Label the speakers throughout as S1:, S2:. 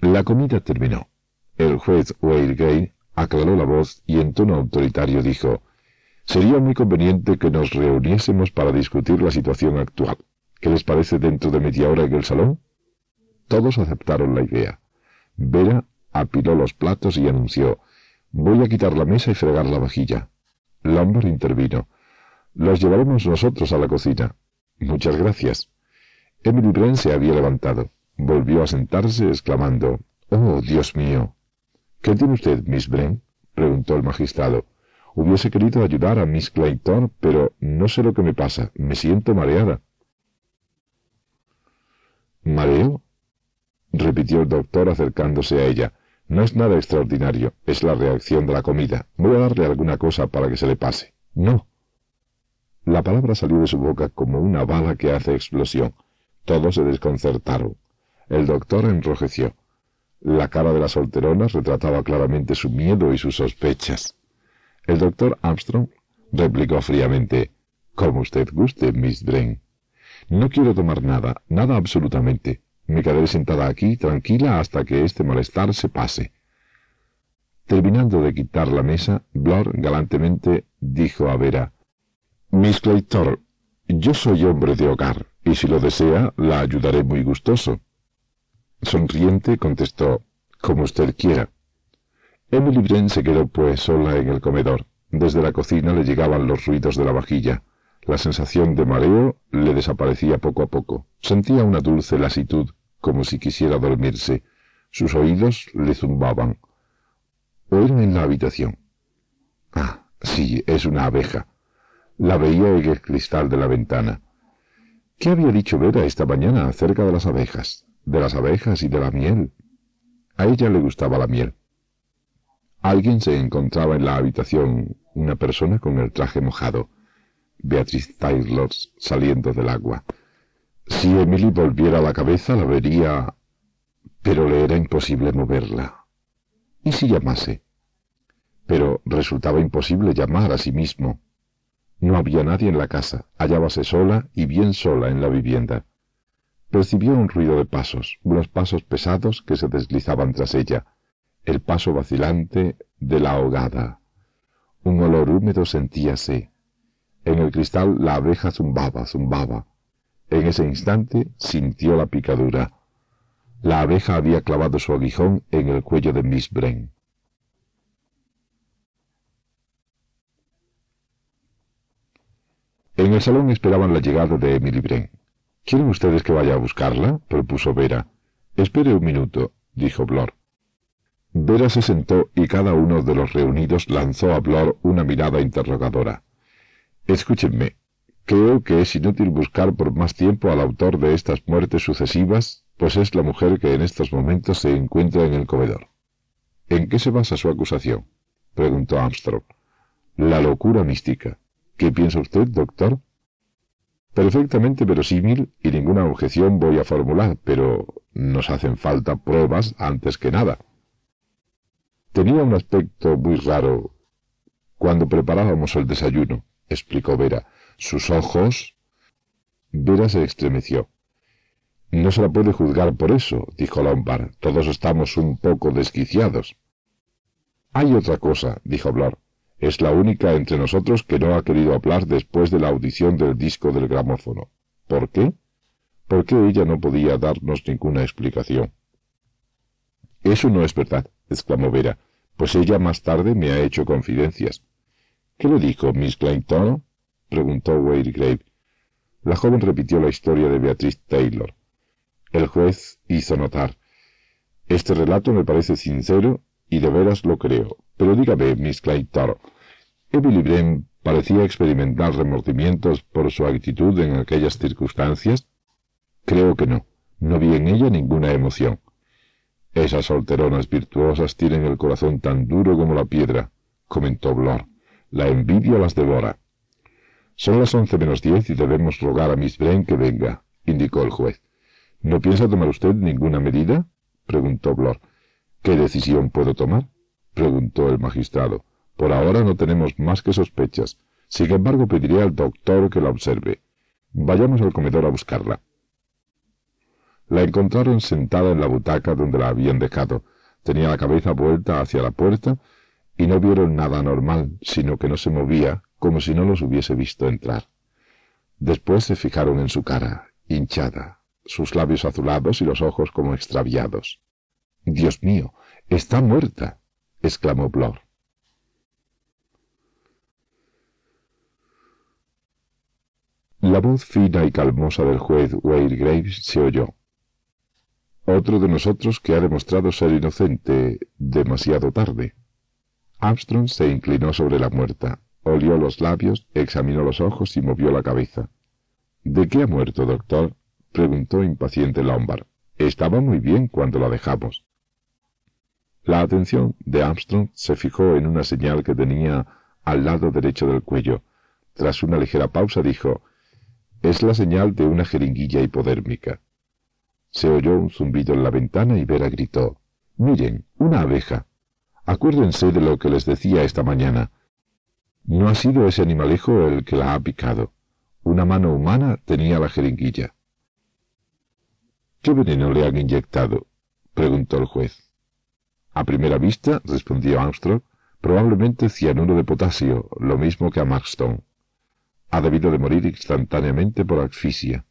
S1: La comida terminó. El juez Gay aclaró la voz y en tono autoritario dijo, Sería muy conveniente que nos reuniésemos para discutir la situación actual. ¿Qué les parece dentro de media hora en el salón? Todos aceptaron la idea. Vera apiló los platos y anunció, Voy a quitar la mesa y fregar la vajilla. Lambert intervino. Los llevaremos nosotros a la cocina. Muchas gracias. Emily Brent se había levantado. Volvió a sentarse, exclamando, Oh, Dios mío. ¿Qué tiene usted, Miss Brent? preguntó el magistrado. Hubiese querido ayudar a Miss Clayton, pero no sé lo que me pasa. Me siento mareada. ¿Mareo? repitió el doctor acercándose a ella. No es nada extraordinario, es la reacción de la comida. Voy a darle alguna cosa para que se le pase. No. La palabra salió de su boca como una bala que hace explosión. Todos se desconcertaron. El doctor enrojeció. La cara de la solterona retrataba claramente su miedo y sus sospechas. El doctor Armstrong replicó fríamente, Como usted guste, Miss Brain. No quiero tomar nada, nada absolutamente. Me quedaré sentada aquí, tranquila, hasta que este malestar se pase. Terminando de quitar la mesa, Blor galantemente dijo a Vera, Miss Claytor, yo soy hombre de hogar, y si lo desea, la ayudaré muy gustoso. Sonriente contestó, como usted quiera. Emily Brent se quedó pues sola en el comedor. Desde la cocina le llegaban los ruidos de la vajilla. La sensación de mareo le desaparecía poco a poco. Sentía una dulce lasitud, como si quisiera dormirse. Sus oídos le zumbaban. Oír en la habitación. Ah, sí, es una abeja. La veía en el cristal de la ventana. ¿Qué había dicho Vera esta mañana acerca de las abejas? De las abejas y de la miel. A ella le gustaba la miel. Alguien se encontraba en la habitación, una persona con el traje mojado. Beatriz Taylor saliendo del agua. Si Emily volviera la cabeza la vería, pero le era imposible moverla. ¿Y si llamase? Pero resultaba imposible llamar a sí mismo. No había nadie en la casa, hallábase sola y bien sola en la vivienda. Percibió un ruido de pasos, unos pasos pesados que se deslizaban tras ella, el paso vacilante de la ahogada. Un olor húmedo sentíase. En el cristal la abeja zumbaba, zumbaba. En ese instante sintió la picadura. La abeja había clavado su aguijón en el cuello de Miss Bren. En el salón esperaban la llegada de Emily. ¿Quieren ustedes que vaya a buscarla? propuso Vera. Espere un minuto, dijo Blor. Vera se sentó y cada uno de los reunidos lanzó a Blor una mirada interrogadora. Escúchenme. Creo que es inútil buscar por más tiempo al autor de estas muertes sucesivas, pues es la mujer que en estos momentos se encuentra en el comedor. ¿En qué se basa su acusación? preguntó Armstrong. La locura mística. ¿Qué piensa usted, doctor? Perfectamente verosímil y ninguna objeción voy a formular, pero nos hacen falta pruebas antes que nada. Tenía un aspecto muy raro cuando preparábamos el desayuno, explicó Vera. Sus ojos. Vera se estremeció. No se la puede juzgar por eso, dijo Lombard. Todos estamos un poco desquiciados. Hay otra cosa, dijo Blor. Es la única entre nosotros que no ha querido hablar después de la audición del disco del gramófono. ¿Por qué? Porque ella no podía darnos ninguna explicación. Eso no es verdad, exclamó Vera, pues ella más tarde me ha hecho confidencias. ¿Qué le dijo Miss Clayton? preguntó Grave. La joven repitió la historia de Beatriz Taylor. El juez hizo notar. Este relato me parece sincero y de veras lo creo. Pero dígame, Miss Clayton, ¿Emily Brent parecía experimentar remordimientos por su actitud en aquellas circunstancias? Creo que no. No vi en ella ninguna emoción. Esas solteronas virtuosas tienen el corazón tan duro como la piedra, comentó Blor. La envidia las devora. Son las once menos diez y debemos rogar a Miss Brain que venga, indicó el juez. ¿No piensa tomar usted ninguna medida? preguntó Blor. ¿Qué decisión puedo tomar? preguntó el magistrado. Por ahora no tenemos más que sospechas. Sin embargo, pediré al doctor que la observe. Vayamos al comedor a buscarla. La encontraron sentada en la butaca donde la habían dejado. Tenía la cabeza vuelta hacia la puerta y no vieron nada anormal, sino que no se movía como si no los hubiese visto entrar. Después se fijaron en su cara, hinchada, sus labios azulados y los ojos como extraviados. Dios mío, está muerta, exclamó Blor. La voz fina y calmosa del juez Wade Graves se oyó. Otro de nosotros que ha demostrado ser inocente demasiado tarde. Armstrong se inclinó sobre la muerta, olió los labios, examinó los ojos y movió la cabeza. ¿De qué ha muerto, doctor? preguntó impaciente Lombard. Estaba muy bien cuando la dejamos. La atención de Armstrong se fijó en una señal que tenía al lado derecho del cuello. Tras una ligera pausa dijo, es la señal de una jeringuilla hipodérmica. Se oyó un zumbido en la ventana y Vera gritó, Miren, una abeja. Acuérdense de lo que les decía esta mañana. No ha sido ese animalejo el que la ha picado. Una mano humana tenía la jeringuilla. ¿Qué veneno le han inyectado? preguntó el juez. A primera vista, respondió Armstrong, probablemente cianuro de potasio, lo mismo que a Maxton ha debido de morir instantáneamente por asfixia.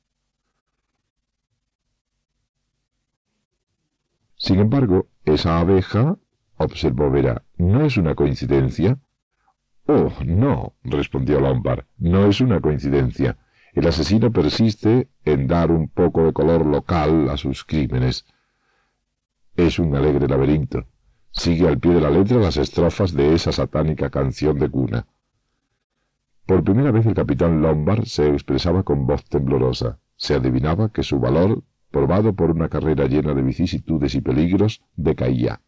S1: Sin embargo, esa abeja, observó Vera, ¿no es una coincidencia? Oh, no, respondió Lombard, no es una coincidencia. El asesino persiste en dar un poco de color local a sus crímenes. Es un alegre laberinto. Sigue al pie de la letra las estrofas de esa satánica canción de cuna. Por primera vez el capitán Lombard se expresaba con voz temblorosa. Se adivinaba que su valor, probado por una carrera llena de vicisitudes y peligros, decaía.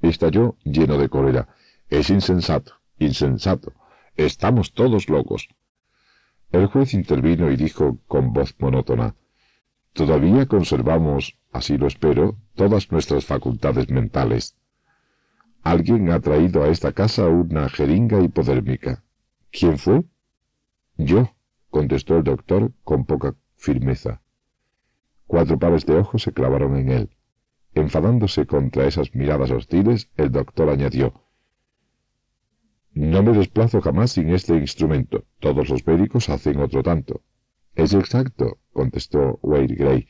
S1: Estalló lleno de cólera. Es insensato, insensato. Estamos todos locos. El juez intervino y dijo con voz monótona, Todavía conservamos, así lo espero, todas nuestras facultades mentales. Alguien ha traído a esta casa una jeringa hipodérmica. ¿Quién fue? Yo, contestó el doctor con poca firmeza. Cuatro pares de ojos se clavaron en él. Enfadándose contra esas miradas hostiles, el doctor añadió No me desplazo jamás sin este instrumento. Todos los médicos hacen otro tanto. Es exacto, contestó Wade Gray.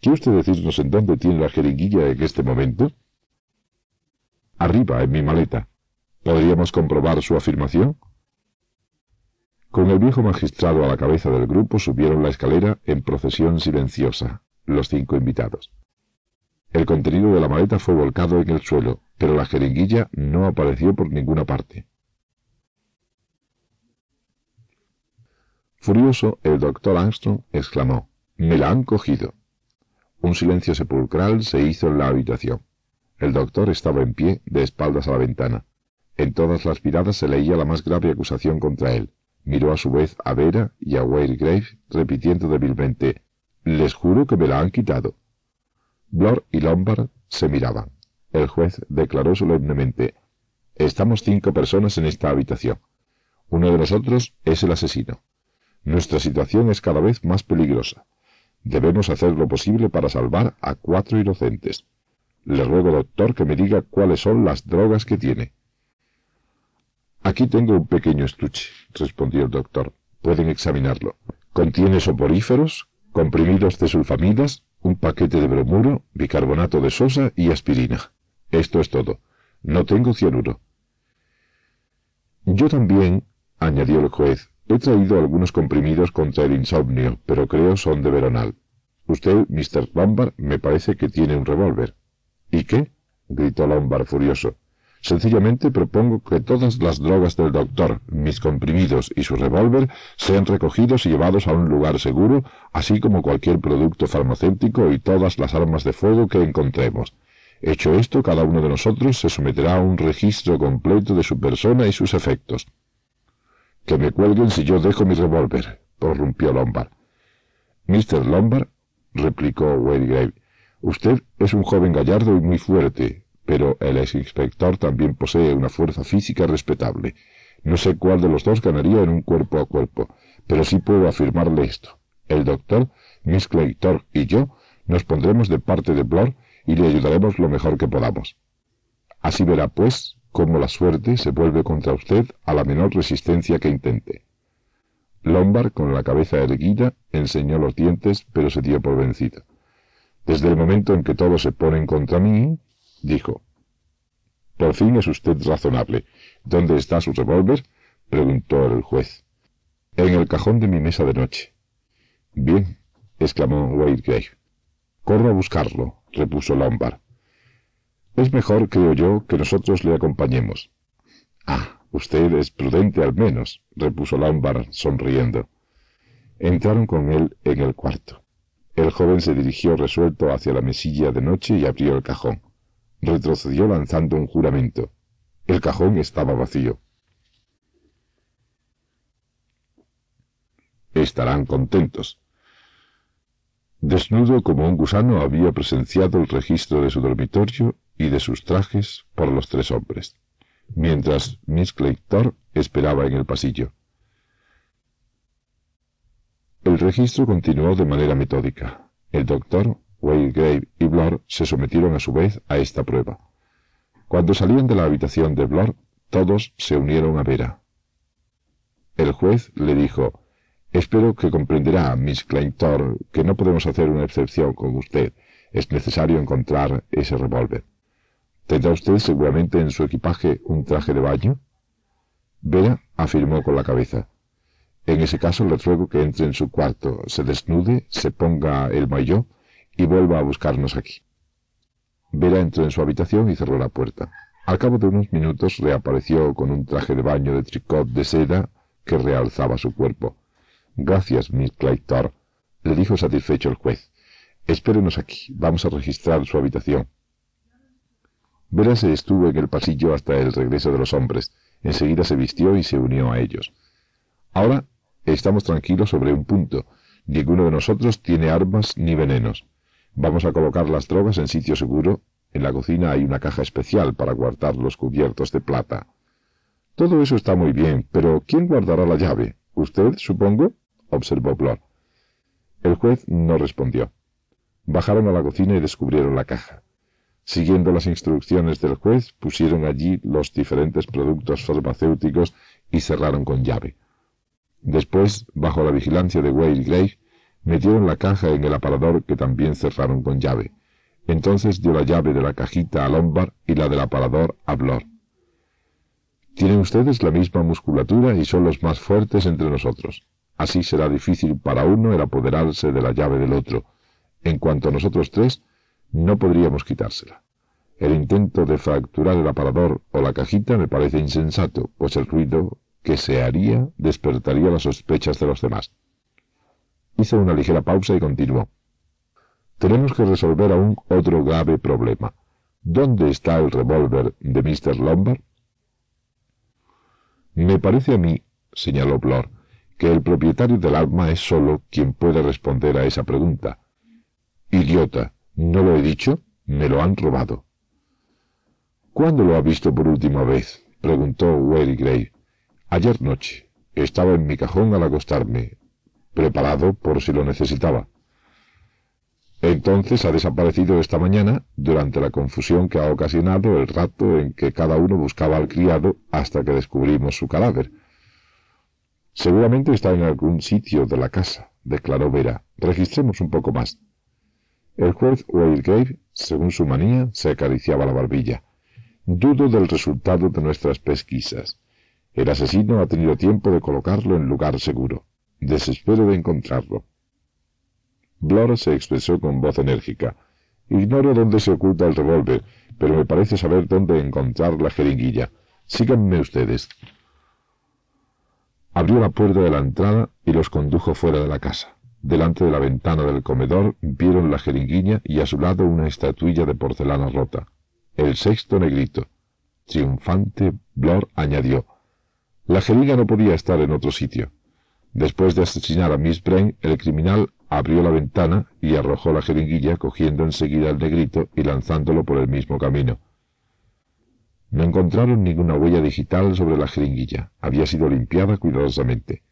S1: ¿Quiere usted decirnos en dónde tiene la jeringuilla en este momento? Arriba, en mi maleta. ¿Podríamos comprobar su afirmación? Con el viejo magistrado a la cabeza del grupo subieron la escalera en procesión silenciosa, los cinco invitados. El contenido de la maleta fue volcado en el suelo, pero la jeringuilla no apareció por ninguna parte. Furioso, el doctor Armstrong exclamó, Me la han cogido. Un silencio sepulcral se hizo en la habitación. El doctor estaba en pie, de espaldas a la ventana. En todas las miradas se leía la más grave acusación contra él. Miró a su vez a Vera y a Grave, repitiendo débilmente, Les juro que me la han quitado. Blor y Lombard se miraban. El juez declaró solemnemente, Estamos cinco personas en esta habitación. Uno de nosotros es el asesino. Nuestra situación es cada vez más peligrosa. Debemos hacer lo posible para salvar a cuatro inocentes. Le ruego, doctor, que me diga cuáles son las drogas que tiene. Aquí tengo un pequeño estuche, respondió el doctor. Pueden examinarlo. Contiene soporíferos, comprimidos de sulfamidas, un paquete de bromuro, bicarbonato de sosa y aspirina. Esto es todo. No tengo cianuro. Yo también, añadió el juez, he traído algunos comprimidos contra el insomnio, pero creo son de veronal. Usted, Mr. Lombard, me parece que tiene un revólver. ¿Y qué? gritó Lombard furioso. Sencillamente propongo que todas las drogas del doctor, mis comprimidos y su revólver sean recogidos y llevados a un lugar seguro, así como cualquier producto farmacéutico y todas las armas de fuego que encontremos. Hecho esto, cada uno de nosotros se someterá a un registro completo de su persona y sus efectos. Que me cuelguen si yo dejo mi revólver, prorrumpió Lombard. Mr. Lombard, replicó Grave, usted es un joven gallardo y muy fuerte, pero el ex inspector también posee una fuerza física respetable. No sé cuál de los dos ganaría en un cuerpo a cuerpo, pero sí puedo afirmarle esto. El doctor, Miss Claytor y yo nos pondremos de parte de Blor y le ayudaremos lo mejor que podamos. Así verá, pues, cómo la suerte se vuelve contra usted a la menor resistencia que intente. Lombard, con la cabeza erguida, enseñó los dientes, pero se dio por vencido. Desde el momento en que todos se ponen contra mí, dijo. Por fin es usted razonable. ¿Dónde está su revólver? preguntó el juez. En el cajón de mi mesa de noche. Bien, exclamó Wadegrave. Corro a buscarlo, repuso Lombard. Es mejor, creo yo, que nosotros le acompañemos. Ah, usted es prudente al menos, repuso Lombard, sonriendo. Entraron con él en el cuarto. El joven se dirigió resuelto hacia la mesilla de noche y abrió el cajón retrocedió lanzando un juramento. El cajón estaba vacío. Estarán contentos. Desnudo como un gusano había presenciado el registro de su dormitorio y de sus trajes por los tres hombres, mientras Miss Claytor esperaba en el pasillo. El registro continuó de manera metódica. El doctor Grave y Blor se sometieron a su vez a esta prueba. Cuando salían de la habitación de Blor, todos se unieron a Vera. El juez le dijo, Espero que comprenderá, Miss Claytor, que no podemos hacer una excepción con usted. Es necesario encontrar ese revólver. ¿Tendrá usted seguramente en su equipaje un traje de baño? Vera afirmó con la cabeza. En ese caso le ruego que entre en su cuarto, se desnude, se ponga el maillot y vuelva a buscarnos aquí. Vera entró en su habitación y cerró la puerta. Al cabo de unos minutos reapareció con un traje de baño de tricot de seda que realzaba su cuerpo. Gracias, Miss Claytor, le dijo satisfecho el juez. Espérenos aquí, vamos a registrar su habitación. Vera se estuvo en el pasillo hasta el regreso de los hombres. Enseguida se vistió y se unió a ellos. Ahora estamos tranquilos sobre un punto. Ninguno de nosotros tiene armas ni venenos. Vamos a colocar las drogas en sitio seguro. En la cocina hay una caja especial para guardar los cubiertos de plata. Todo eso está muy bien, pero ¿quién guardará la llave? ¿Usted, supongo? observó Blor. El juez no respondió. Bajaron a la cocina y descubrieron la caja. Siguiendo las instrucciones del juez, pusieron allí los diferentes productos farmacéuticos y cerraron con llave. Después, bajo la vigilancia de Wade Gray, Metieron la caja en el aparador que también cerraron con llave. Entonces dio la llave de la cajita a Lombard y la del aparador a Blor. Tienen ustedes la misma musculatura y son los más fuertes entre nosotros. Así será difícil para uno el apoderarse de la llave del otro. En cuanto a nosotros tres, no podríamos quitársela. El intento de fracturar el aparador o la cajita me parece insensato, pues el ruido que se haría despertaría las sospechas de los demás. Hizo una ligera pausa y continuó. Tenemos que resolver aún otro grave problema. ¿Dónde está el revólver de Mr. Lombard? Me parece a mí, señaló Blor, que el propietario del arma es solo quien puede responder a esa pregunta. Idiota, ¿no lo he dicho? Me lo han robado. ¿Cuándo lo ha visto por última vez? preguntó Wary Gray. Ayer noche. Estaba en mi cajón al acostarme preparado por si lo necesitaba. Entonces ha desaparecido esta mañana durante la confusión que ha ocasionado el rato en que cada uno buscaba al criado hasta que descubrimos su cadáver. Seguramente está en algún sitio de la casa, declaró Vera. Registremos un poco más. El juez Wildgate, según su manía, se acariciaba la barbilla. Dudo del resultado de nuestras pesquisas. El asesino ha tenido tiempo de colocarlo en lugar seguro. Desespero de encontrarlo. Blora se expresó con voz enérgica. Ignoro dónde se oculta el revólver, pero me parece saber dónde encontrar la jeringuilla. Síganme ustedes. Abrió la puerta de la entrada y los condujo fuera de la casa. Delante de la ventana del comedor vieron la jeringuilla y a su lado una estatuilla de porcelana rota. El sexto negrito. Triunfante, Blor añadió. La jeringa no podía estar en otro sitio. Después de asesinar a Miss Brain, el criminal abrió la ventana y arrojó la jeringuilla cogiendo enseguida al negrito y lanzándolo por el mismo camino. No encontraron ninguna huella digital sobre la jeringuilla. Había sido limpiada cuidadosamente.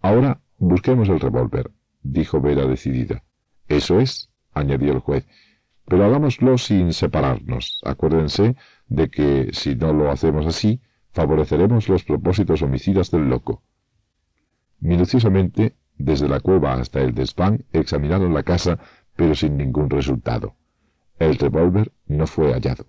S1: Ahora busquemos el revólver, dijo Vera decidida. Eso es, añadió el juez. Pero hagámoslo sin separarnos. Acuérdense de que, si no lo hacemos así, favoreceremos los propósitos homicidas del loco. Minuciosamente, desde la cueva hasta el desván, examinaron la casa, pero sin ningún resultado. El revólver no fue hallado.